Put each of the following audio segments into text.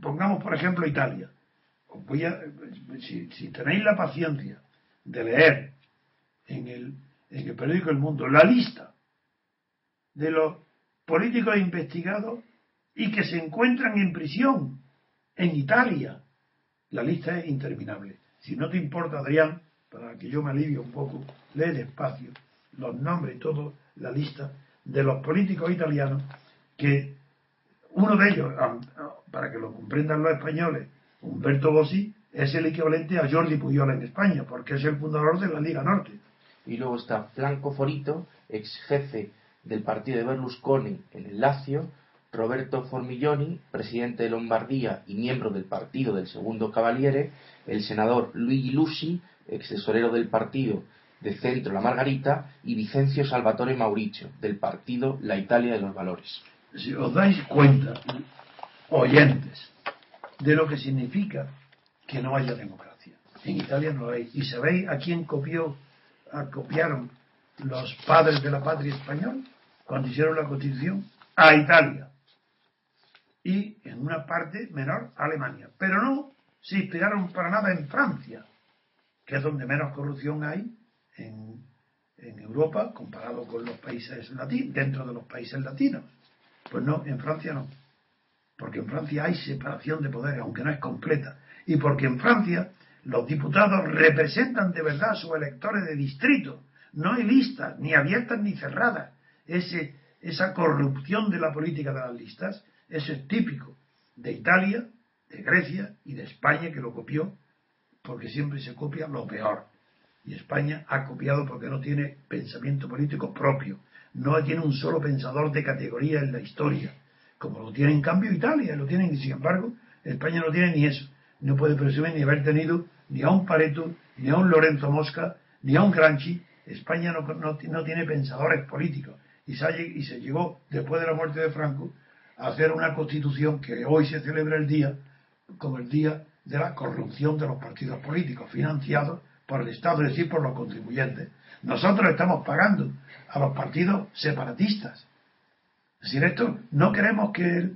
pongamos por ejemplo Italia. si tenéis la paciencia de leer en el, en el periódico El Mundo la lista de los políticos investigados y que se encuentran en prisión en Italia. La lista es interminable. Si no te importa, Adrián, para que yo me alivie un poco, lee despacio los nombres y todo, la lista de los políticos italianos que uno de ellos, para que lo comprendan los españoles, Humberto Bossi, es el equivalente a Jordi Puyol en España, porque es el fundador de la Liga Norte. Y luego está Franco Forito, ex jefe del partido de Berlusconi en el Lazio, Roberto Formilloni, presidente de Lombardía y miembro del partido del Segundo Cavaliere, el senador Luigi Lusi, ex tesorero del partido de Centro La Margarita, y Vicencio Salvatore Mauricio, del partido La Italia de los Valores. Si os dais cuenta, oyentes, de lo que significa que no haya democracia. En Italia no hay. ¿Y sabéis a quién copió, copiaron los padres de la patria española cuando hicieron la constitución? A Italia. Y en una parte menor a Alemania. Pero no se inspiraron para nada en Francia, que es donde menos corrupción hay en, en Europa comparado con los países latinos, dentro de los países latinos. Pues no, en Francia no. Porque en Francia hay separación de poderes, aunque no es completa y porque en Francia los diputados representan de verdad a sus electores de distrito. No hay listas, ni abiertas ni cerradas. Esa corrupción de la política de las listas, eso es típico de Italia, de Grecia y de España, que lo copió, porque siempre se copia lo peor. Y España ha copiado porque no tiene pensamiento político propio. No tiene un solo pensador de categoría en la historia, como lo tiene en cambio Italia, lo tienen, y sin embargo, España no tiene ni eso no puede presumir ni haber tenido ni a un Pareto, ni a un Lorenzo Mosca, ni a un Granchi. España no, no, tiene pensadores políticos. Y se, y se llegó, después de la muerte de Franco, a hacer una constitución que hoy se celebra el día como el día de la corrupción de los partidos políticos, financiados por el Estado, es decir, por los contribuyentes. Nosotros estamos pagando a los partidos separatistas. Es decir, esto no queremos que,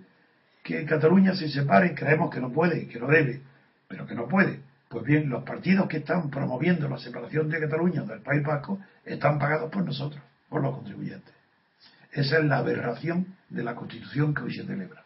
que Cataluña se separe, creemos que no puede, que no debe, pero que no puede. Pues bien, los partidos que están promoviendo la separación de Cataluña del País Vasco están pagados por nosotros, por los contribuyentes. Esa es la aberración de la Constitución que hoy se celebra.